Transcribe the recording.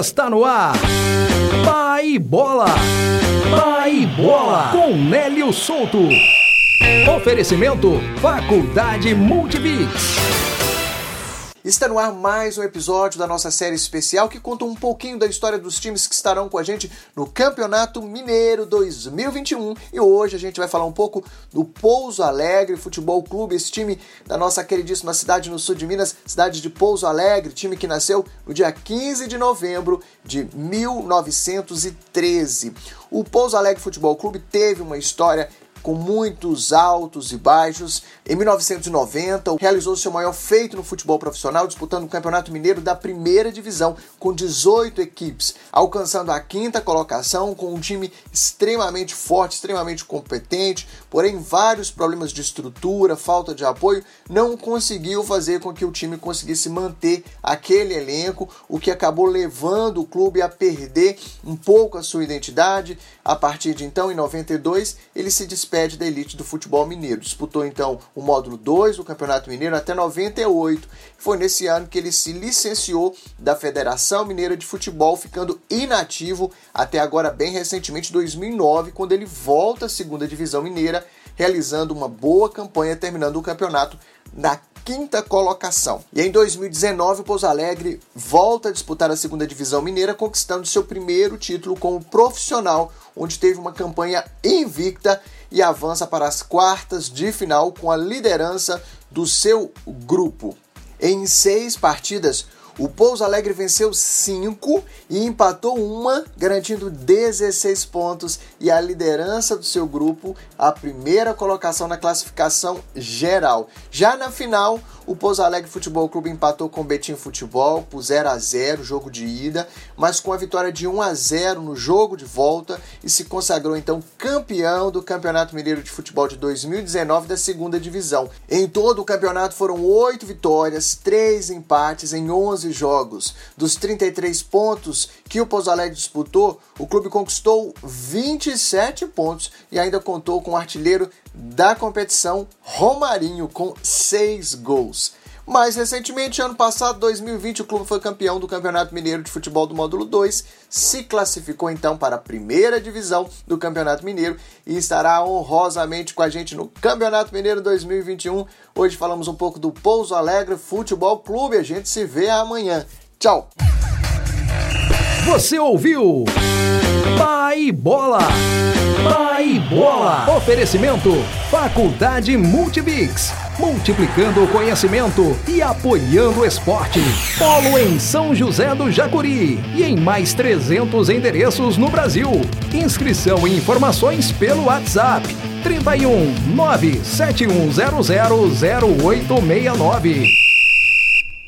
Está no ar. Pai Bola. Pai Bola. Com Nélio Souto. Oferecimento Faculdade Multibix. Está no ar mais um episódio da nossa série especial que conta um pouquinho da história dos times que estarão com a gente no Campeonato Mineiro 2021. E hoje a gente vai falar um pouco do Pouso Alegre Futebol Clube, esse time da nossa queridíssima cidade no sul de Minas, cidade de Pouso Alegre, time que nasceu no dia 15 de novembro de 1913. O Pouso Alegre Futebol Clube teve uma história com muitos altos e baixos. Em 1990, realizou seu maior feito no futebol profissional, disputando o Campeonato Mineiro da primeira divisão, com 18 equipes, alcançando a quinta colocação com um time extremamente forte, extremamente competente, porém vários problemas de estrutura, falta de apoio, não conseguiu fazer com que o time conseguisse manter aquele elenco, o que acabou levando o clube a perder um pouco a sua identidade. A partir de então, em 92, ele se despede da elite do futebol mineiro. Disputou então o módulo 2 do Campeonato Mineiro até 98. Foi nesse ano que ele se licenciou da Federação Mineira de Futebol, ficando inativo até agora, bem recentemente, 2009, quando ele volta à segunda divisão mineira, realizando uma boa campanha, terminando o campeonato na quinta colocação. E em 2019, o Pouso Alegre volta a disputar a segunda divisão mineira, conquistando seu primeiro título como profissional, onde teve uma campanha invicta e avança para as quartas de final com a liderança do seu grupo. Em seis partidas, o Pouso Alegre venceu 5 e empatou uma, garantindo 16 pontos e a liderança do seu grupo, a primeira colocação na classificação geral. Já na final, o Pouso Alegre Futebol Clube empatou com o Betim Futebol por 0 a 0 jogo de ida, mas com a vitória de 1 a 0 no jogo de volta e se consagrou então campeão do Campeonato Mineiro de Futebol de 2019 da segunda divisão. Em todo o campeonato foram 8 vitórias, 3 empates em 11 jogos. Dos 33 pontos que o Pouso Alegre disputou, o clube conquistou 27 pontos e ainda contou com o artilheiro da competição, Romarinho, com 6 gols. Mais recentemente, ano passado, 2020, o clube foi campeão do Campeonato Mineiro de Futebol do Módulo 2, se classificou então para a primeira divisão do Campeonato Mineiro e estará honrosamente com a gente no Campeonato Mineiro 2021. Hoje falamos um pouco do Pouso Alegre Futebol Clube. A gente se vê amanhã. Tchau! Você ouviu? Pai Bola! Pai Bola! Oferecimento Faculdade Multibix. Multiplicando o conhecimento e apoiando o esporte. Polo em São José do Jacuri e em mais 300 endereços no Brasil. Inscrição e informações pelo WhatsApp 31 97100 0869.